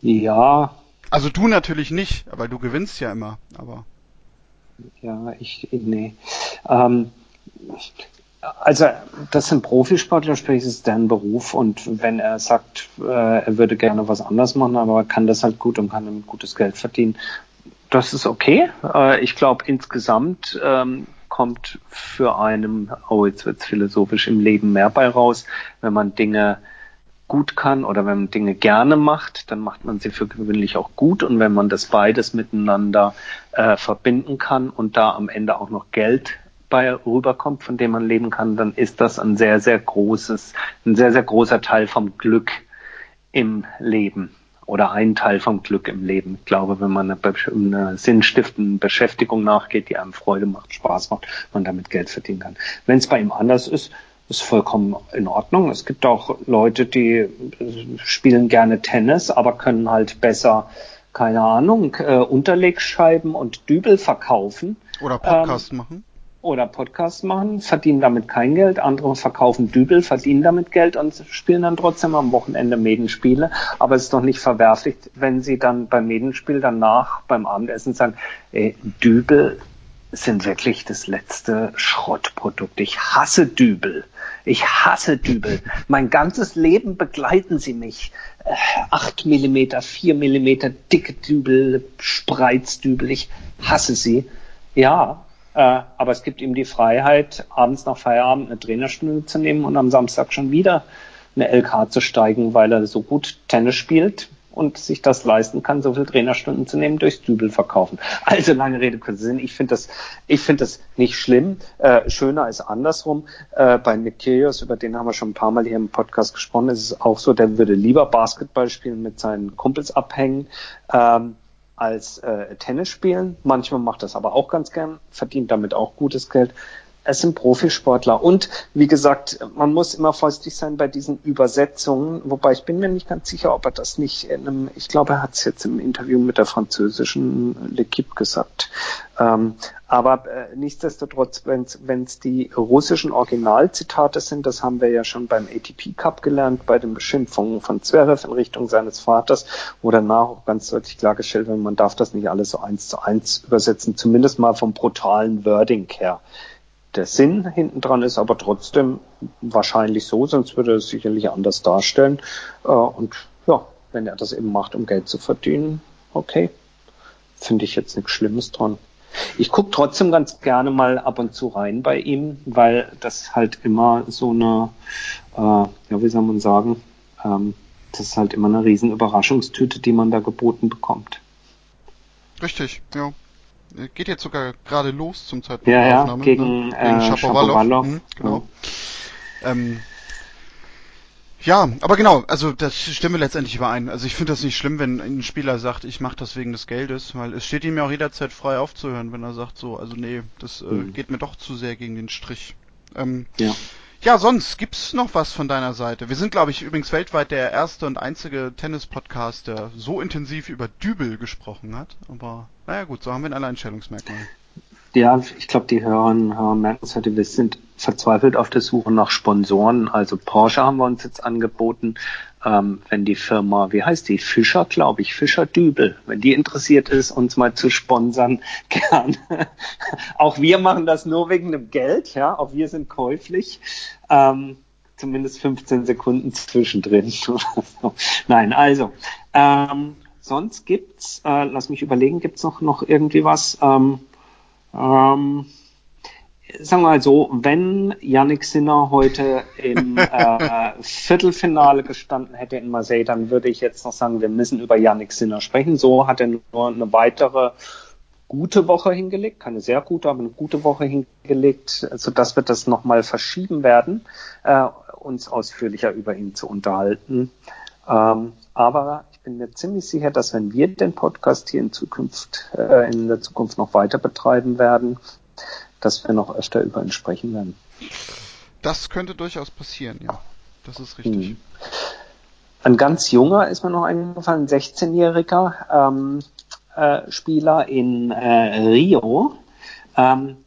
Ja, also du natürlich nicht, weil du gewinnst ja immer, aber. Ja, ich, nee. Ähm, also das sind Profisportler, sprich es ist deren Beruf und wenn er sagt, äh, er würde gerne was anderes machen, aber kann das halt gut und kann damit gutes Geld verdienen, das ist okay. Äh, ich glaube insgesamt ähm, kommt für einen, oh jetzt wird's philosophisch im Leben mehr bei raus, wenn man Dinge gut kann oder wenn man Dinge gerne macht, dann macht man sie für gewöhnlich auch gut und wenn man das beides miteinander äh, verbinden kann und da am Ende auch noch Geld bei rüberkommt, von dem man leben kann, dann ist das ein sehr, sehr großes, ein sehr, sehr großer Teil vom Glück im Leben oder ein Teil vom Glück im Leben. Ich glaube, wenn man einer, einer sinnstiftenden Beschäftigung nachgeht, die einem Freude macht, Spaß macht, man damit Geld verdienen kann. Wenn es bei ihm anders ist, ist vollkommen in Ordnung. Es gibt auch Leute, die spielen gerne Tennis, aber können halt besser, keine Ahnung, äh, Unterlegscheiben und Dübel verkaufen. Oder Podcast ähm, machen. oder Podcasts machen, verdienen damit kein Geld, andere verkaufen Dübel, verdienen damit Geld und spielen dann trotzdem am Wochenende Medenspiele. Aber es ist doch nicht verwerflich, wenn sie dann beim Medenspiel danach beim Abendessen sagen, ey, Dübel sind wirklich das letzte Schrottprodukt. Ich hasse Dübel. Ich hasse Dübel. Mein ganzes Leben begleiten sie mich. Äh, acht Millimeter, vier Millimeter dicke Dübel, Spreizdübel. Ich hasse sie. Ja, äh, aber es gibt ihm die Freiheit, abends nach Feierabend eine Trainerstunde zu nehmen und am Samstag schon wieder eine LK zu steigen, weil er so gut Tennis spielt und sich das leisten kann, so viele Trainerstunden zu nehmen, durchs Dübel verkaufen. Also lange Rede, kurzer Sinn. Ich finde das, ich finde das nicht schlimm. Äh, schöner ist andersrum. Äh, bei Nick Kyrgios, über den haben wir schon ein paar Mal hier im Podcast gesprochen, ist es auch so, der würde lieber Basketball spielen, mit seinen Kumpels abhängen. Ähm, als äh, Tennis spielen. Manchmal macht das aber auch ganz gern, verdient damit auch gutes Geld. Es sind Profisportler. Und wie gesagt, man muss immer vorsichtig sein bei diesen Übersetzungen, wobei ich bin mir nicht ganz sicher, ob er das nicht in einem, ich glaube, er hat es jetzt im Interview mit der französischen L'Equipe gesagt. Ähm, aber äh, nichtsdestotrotz, wenn es die russischen Originalzitate sind, das haben wir ja schon beim ATP Cup gelernt, bei den Beschimpfungen von Zverev in Richtung seines Vaters, wo danach auch ganz deutlich klargestellt wird, man darf das nicht alles so eins zu eins übersetzen, zumindest mal vom brutalen Wording her der Sinn hinten dran ist aber trotzdem wahrscheinlich so, sonst würde er es sicherlich anders darstellen. Äh, und ja, wenn er das eben macht, um Geld zu verdienen, okay, finde ich jetzt nichts Schlimmes dran. Ich gucke trotzdem ganz gerne mal ab und zu rein bei ihm, weil das halt immer so eine, äh, ja, wie soll man sagen, ähm, das ist halt immer eine riesen Überraschungstüte, die man da geboten bekommt. Richtig, ja. Geht jetzt sogar gerade los zum Zeitpunkt ja, der Aufnahme. Ja, gegen, ne? gegen äh, Shapovalov. Mhm, genau. Ja. Ähm, ja, aber genau, also das stimmen wir letztendlich überein. Also ich finde das nicht schlimm, wenn ein Spieler sagt, ich mache das wegen des Geldes, weil es steht ihm ja auch jederzeit frei aufzuhören, wenn er sagt so, also nee, das äh, mhm. geht mir doch zu sehr gegen den Strich. Ähm, ja. Ja, sonst gibt's noch was von deiner Seite. Wir sind, glaube ich, übrigens weltweit der erste und einzige Tennis-Podcast, der so intensiv über Dübel gesprochen hat. Aber naja gut, so haben wir ein Alleinstellungsmerkmal. Ja, ich glaube, die Hörer merken es heute, wir sind verzweifelt auf der Suche nach Sponsoren. Also Porsche haben wir uns jetzt angeboten. Ähm, wenn die Firma, wie heißt die? Fischer, glaube ich, Fischer Dübel, wenn die interessiert ist, uns mal zu sponsern, gern. auch wir machen das nur wegen dem Geld, ja, auch wir sind käuflich. Ähm, zumindest 15 Sekunden zwischendrin. Nein, also, ähm, sonst gibt's, äh, lass mich überlegen, gibt's noch, noch irgendwie was? Ähm, ähm, sagen wir mal so, wenn Yannick Sinner heute im äh, Viertelfinale gestanden hätte in Marseille, dann würde ich jetzt noch sagen, wir müssen über Yannick Sinner sprechen. So hat er nur eine weitere gute Woche hingelegt, keine sehr gute, aber eine gute Woche hingelegt, sodass wir das nochmal verschieben werden, äh, uns ausführlicher über ihn zu unterhalten. Ähm, aber ich bin mir ziemlich sicher, dass wenn wir den Podcast hier in Zukunft, äh, in der Zukunft noch weiter betreiben werden, dass wir noch öfter über ihn sprechen werden. Das könnte durchaus passieren, ja. Das ist richtig. Hm. Ein ganz junger ist mir noch eingefallen, ein 16-jähriger ähm, äh, Spieler in äh, Rio. Ähm,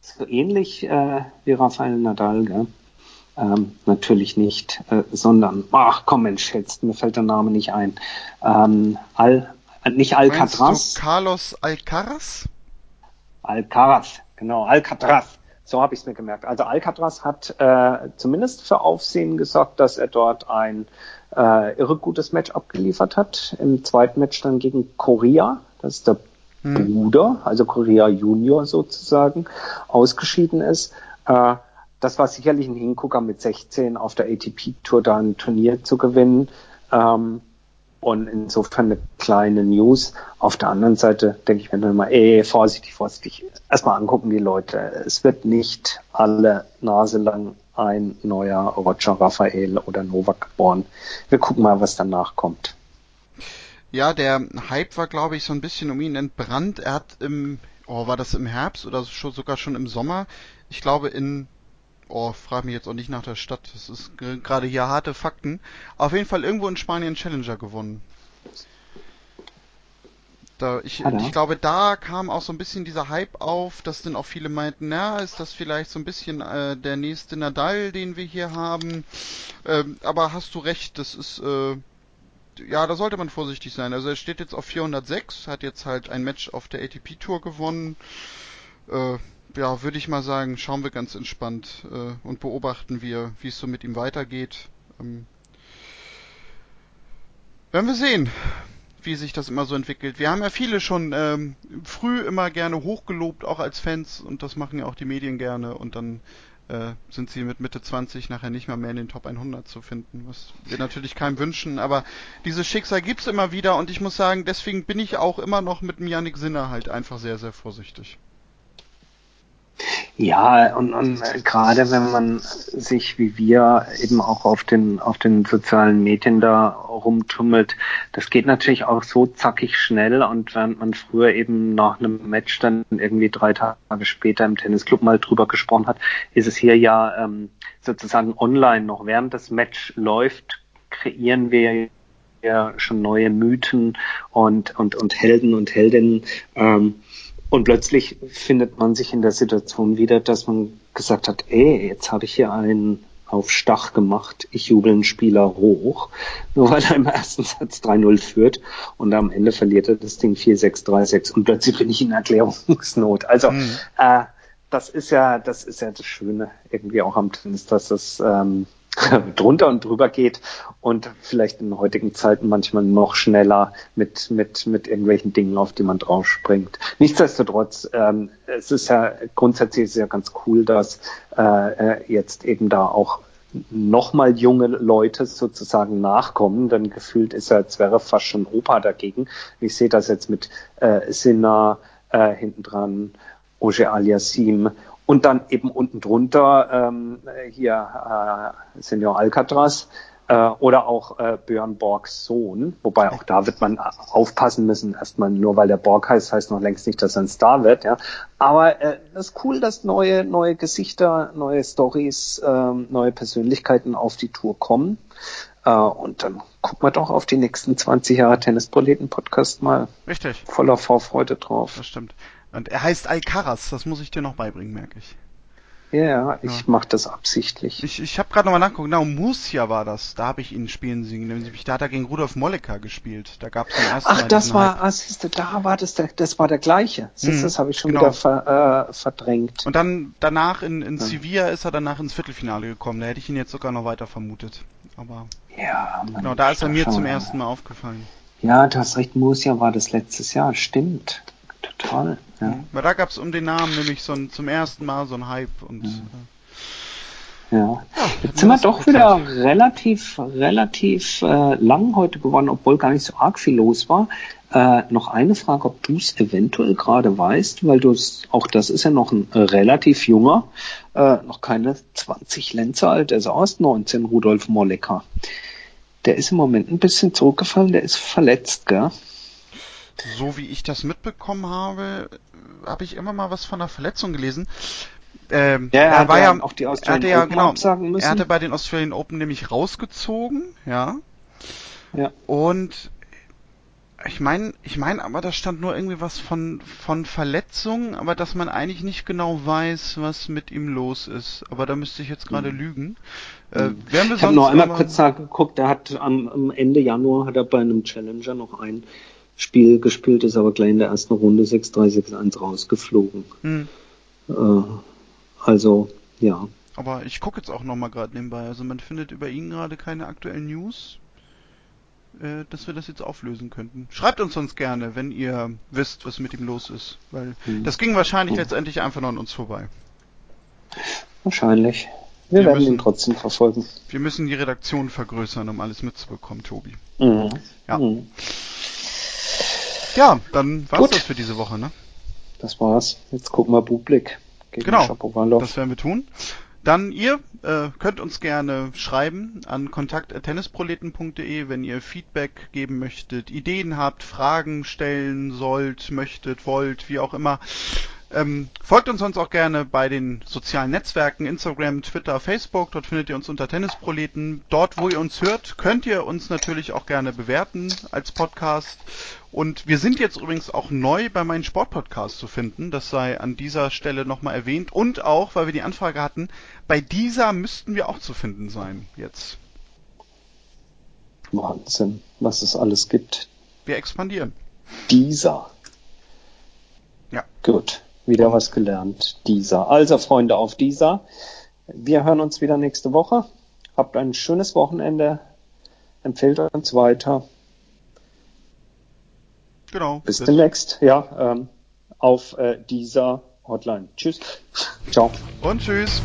so ähnlich äh, wie Rafael Nadal, gell? Ähm, natürlich nicht, äh, sondern, ach komm Mensch, jetzt mir fällt der Name nicht ein. Ähm, Al, äh, nicht Alcatraz. Carlos Alcaraz? Alcaraz, genau, Alcatraz. So habe ich es mir gemerkt. Also Alcatraz hat äh, zumindest für Aufsehen gesorgt, dass er dort ein äh, irre gutes Match abgeliefert hat. Im zweiten Match dann gegen Korea, das ist der hm. Bruder, also Korea Junior sozusagen, ausgeschieden ist. Äh, das war sicherlich ein Hingucker mit 16 auf der ATP-Tour da ein Turnier zu gewinnen. Ähm, und insofern eine kleine News. Auf der anderen Seite denke ich mir dann mal, ey, vorsichtig, vorsichtig. Erstmal angucken die Leute. Es wird nicht alle Nase lang ein neuer Roger Raphael oder Novak geboren. Wir gucken mal, was danach kommt. Ja, der Hype war, glaube ich, so ein bisschen um ihn entbrannt. Er hat im, oh, war das im Herbst oder schon, sogar schon im Sommer? Ich glaube, in Oh, frag mich jetzt auch nicht nach der Stadt. Das ist gerade hier harte Fakten. Auf jeden Fall irgendwo in Spanien Challenger gewonnen. Da, ich, ich glaube, da kam auch so ein bisschen dieser Hype auf, dass dann auch viele meinten, na, ist das vielleicht so ein bisschen äh, der nächste Nadal, den wir hier haben. Ähm, aber hast du recht, das ist, äh, ja, da sollte man vorsichtig sein. Also er steht jetzt auf 406, hat jetzt halt ein Match auf der ATP Tour gewonnen. Äh, ja, würde ich mal sagen, schauen wir ganz entspannt äh, und beobachten wir, wie es so mit ihm weitergeht. Ähm, werden wir sehen wie sich das immer so entwickelt. Wir haben ja viele schon ähm, früh immer gerne hochgelobt, auch als Fans, und das machen ja auch die Medien gerne, und dann äh, sind sie mit Mitte 20 nachher nicht mehr mehr in den Top 100 zu finden, was wir natürlich keinem wünschen, aber dieses Schicksal gibt's immer wieder und ich muss sagen, deswegen bin ich auch immer noch mit dem Yannick Sinner halt einfach sehr, sehr vorsichtig. Ja, und, und gerade wenn man sich wie wir eben auch auf den, auf den sozialen Medien da rumtummelt, das geht natürlich auch so zackig schnell und während man früher eben nach einem Match dann irgendwie drei Tage später im Tennisclub mal drüber gesprochen hat, ist es hier ja ähm, sozusagen online noch während das Match läuft, kreieren wir ja schon neue Mythen und, und, und Helden und Heldinnen. Ähm, und plötzlich findet man sich in der Situation wieder, dass man gesagt hat, ey, jetzt habe ich hier einen auf Stach gemacht, ich jubel einen Spieler hoch, nur weil er im ersten Satz 3-0 führt und am Ende verliert er das Ding 4-6, 3-6 und plötzlich bin ich in Erklärungsnot. Also mhm. äh, das ist ja, das ist ja das Schöne irgendwie auch am Tennis, dass es ähm, drunter und drüber geht und vielleicht in heutigen Zeiten manchmal noch schneller mit, mit, mit irgendwelchen Dingen, auf die man drauf springt. Nichtsdestotrotz, ähm, es ist ja grundsätzlich ist ja ganz cool, dass äh, jetzt eben da auch nochmal junge Leute sozusagen nachkommen, denn gefühlt ist er als wäre fast schon Opa dagegen. Ich sehe das jetzt mit äh, Sinna äh, hinten dran, Oje Aliassim und dann eben unten drunter ähm, hier äh, Senior Alcatraz äh, oder auch äh, Björn Borgs Sohn, wobei auch da wird man aufpassen müssen, erstmal nur weil der Borg heißt, heißt noch längst nicht, dass er ein Star wird, ja. Aber äh, das ist cool, dass neue, neue Gesichter, neue Stories, äh, neue Persönlichkeiten auf die Tour kommen. Äh, und dann gucken wir doch auf die nächsten 20 Jahre Tennisproleten-Podcast mal. Richtig. Voller Vorfreude drauf. Das stimmt. Und er heißt Alcaraz, das muss ich dir noch beibringen, merke ich. Ja, ich ja. mache das absichtlich. Ich, ich habe gerade nochmal nachgeguckt, genau, Murcia war das, da habe ich ihn spielen sehen. Da hat er gegen Rudolf Mollecker gespielt. Da gab es den ersten Ach, Mal das war, ah, siehste, da war das, der, das war der gleiche. Siehst, mhm, das habe ich schon genau. wieder ver, äh, verdrängt. Und dann danach in, in ja. Sevilla ist er danach ins Viertelfinale gekommen. Da hätte ich ihn jetzt sogar noch weiter vermutet. Aber ja, Mann, genau, da ist er mir zum ersten Mal aufgefallen. Ja, du hast recht, Murcia war das letztes Jahr, stimmt. Total. Ja. Weil da gab es um den Namen nämlich so ein, zum ersten Mal so ein Hype und. Ja. Äh, ja. Jetzt sind wir doch wieder relativ, relativ äh, lang heute geworden, obwohl gar nicht so arg viel los war. Äh, noch eine Frage, ob du es eventuell gerade weißt, weil du es, auch das ist ja noch ein äh, relativ junger, äh, noch keine 20 Lenzer alt, der ist aus 19, Rudolf Mollecker. Der ist im Moment ein bisschen zurückgefallen, der ist verletzt, gell? So wie ich das mitbekommen habe, habe ich immer mal was von einer Verletzung gelesen. Ähm, ja, er, er war ja, auch die Australian hatte ja, genau, Er hatte bei den Australian Open nämlich rausgezogen, ja. Ja. Und ich meine, ich meine, aber da stand nur irgendwie was von von Verletzungen, aber dass man eigentlich nicht genau weiß, was mit ihm los ist. Aber da müsste ich jetzt gerade mhm. lügen. Äh, mhm. ich habe noch einmal kurz nachgeguckt. Er hat am, am Ende Januar hat er bei einem Challenger noch ein Spiel gespielt, ist aber gleich in der ersten Runde 6-3, 6-1 rausgeflogen. Hm. Äh, also, ja. Aber ich gucke jetzt auch nochmal gerade nebenbei. Also man findet über ihn gerade keine aktuellen News, äh, dass wir das jetzt auflösen könnten. Schreibt uns sonst gerne, wenn ihr wisst, was mit ihm los ist. Weil hm. das ging wahrscheinlich hm. letztendlich einfach nur an uns vorbei. Wahrscheinlich. Wir, wir werden müssen, ihn trotzdem verfolgen. Wir müssen die Redaktion vergrößern, um alles mitzubekommen, Tobi. Mhm. Ja. Mhm. Ja, dann war's Gut. das für diese Woche, ne? Das war's. Jetzt gucken wir Buchblick. Genau, das werden wir tun. Dann ihr äh, könnt uns gerne schreiben an kontakt@tennisproleten.de, wenn ihr Feedback geben möchtet, Ideen habt, Fragen stellen sollt, möchtet, wollt, wie auch immer. Ähm, folgt uns sonst auch gerne bei den sozialen Netzwerken, Instagram, Twitter, Facebook. Dort findet ihr uns unter Tennisproleten. Dort, wo ihr uns hört, könnt ihr uns natürlich auch gerne bewerten als Podcast. Und wir sind jetzt übrigens auch neu bei meinem Sportpodcast zu finden. Das sei an dieser Stelle nochmal erwähnt. Und auch, weil wir die Anfrage hatten, bei dieser müssten wir auch zu finden sein jetzt. Wahnsinn, was es alles gibt. Wir expandieren. Dieser. Ja. Gut, wieder was gelernt. Dieser. Also Freunde auf dieser. Wir hören uns wieder nächste Woche. Habt ein schönes Wochenende. Empfehlt uns weiter. Genau. Bis, bis demnächst. Ja, ähm, auf äh, dieser Hotline. Tschüss. Ciao. Und tschüss.